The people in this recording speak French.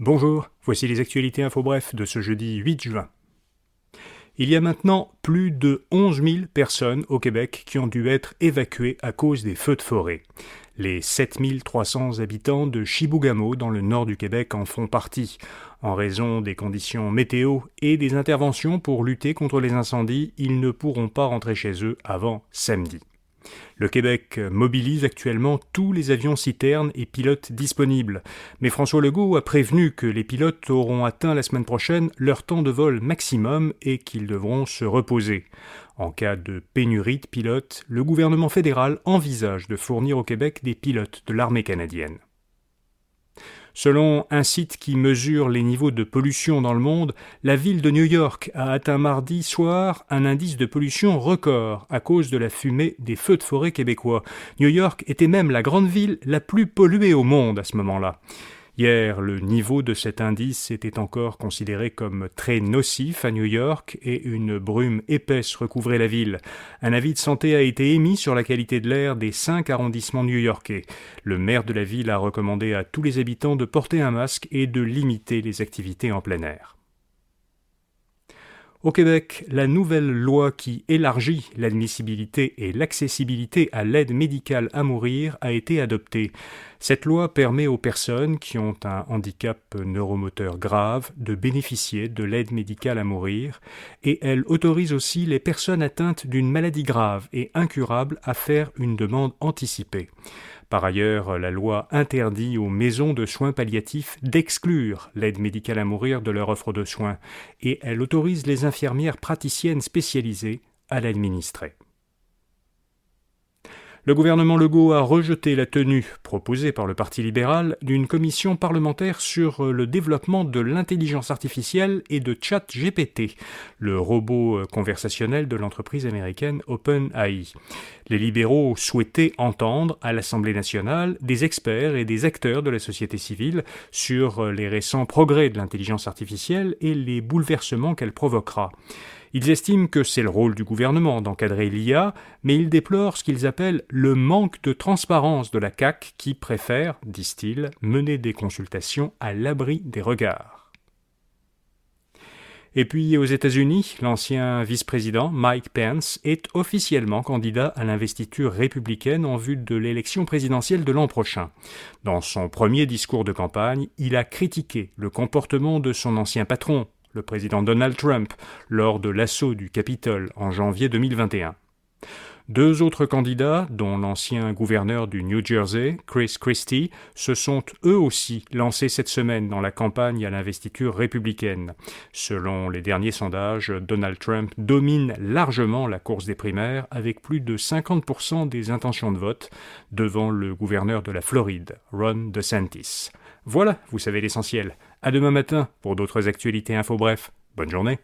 Bonjour, voici les actualités info bref de ce jeudi 8 juin. Il y a maintenant plus de 11 000 personnes au Québec qui ont dû être évacuées à cause des feux de forêt. Les 7 300 habitants de Chibougamau dans le nord du Québec en font partie. En raison des conditions météo et des interventions pour lutter contre les incendies, ils ne pourront pas rentrer chez eux avant samedi. Le Québec mobilise actuellement tous les avions citernes et pilotes disponibles, mais François Legault a prévenu que les pilotes auront atteint la semaine prochaine leur temps de vol maximum et qu'ils devront se reposer. En cas de pénurie de pilotes, le gouvernement fédéral envisage de fournir au Québec des pilotes de l'armée canadienne. Selon un site qui mesure les niveaux de pollution dans le monde, la ville de New York a atteint mardi soir un indice de pollution record à cause de la fumée des feux de forêt québécois. New York était même la grande ville la plus polluée au monde à ce moment-là. Hier, le niveau de cet indice était encore considéré comme très nocif à New York et une brume épaisse recouvrait la ville. Un avis de santé a été émis sur la qualité de l'air des cinq arrondissements new-yorkais. Le maire de la ville a recommandé à tous les habitants de porter un masque et de limiter les activités en plein air. Au Québec, la nouvelle loi qui élargit l'admissibilité et l'accessibilité à l'aide médicale à mourir a été adoptée. Cette loi permet aux personnes qui ont un handicap neuromoteur grave de bénéficier de l'aide médicale à mourir et elle autorise aussi les personnes atteintes d'une maladie grave et incurable à faire une demande anticipée. Par ailleurs, la loi interdit aux maisons de soins palliatifs d'exclure l'aide médicale à mourir de leur offre de soins et elle autorise les infirmières praticiennes spécialisées à l'administrer. Le gouvernement Legault a rejeté la tenue, proposée par le Parti libéral, d'une commission parlementaire sur le développement de l'intelligence artificielle et de ChatGPT, le robot conversationnel de l'entreprise américaine OpenAI. Les libéraux souhaitaient entendre à l'Assemblée nationale des experts et des acteurs de la société civile sur les récents progrès de l'intelligence artificielle et les bouleversements qu'elle provoquera. Ils estiment que c'est le rôle du gouvernement d'encadrer l'IA, mais ils déplorent ce qu'ils appellent le manque de transparence de la CAC qui préfère, disent-ils, mener des consultations à l'abri des regards. Et puis aux États-Unis, l'ancien vice-président Mike Pence est officiellement candidat à l'investiture républicaine en vue de l'élection présidentielle de l'an prochain. Dans son premier discours de campagne, il a critiqué le comportement de son ancien patron, le président Donald Trump, lors de l'assaut du Capitole en janvier 2021. Deux autres candidats, dont l'ancien gouverneur du New Jersey, Chris Christie, se sont eux aussi lancés cette semaine dans la campagne à l'investiture républicaine. Selon les derniers sondages, Donald Trump domine largement la course des primaires avec plus de 50% des intentions de vote devant le gouverneur de la Floride, Ron DeSantis. Voilà, vous savez l'essentiel. À demain matin pour d'autres actualités info bref. Bonne journée.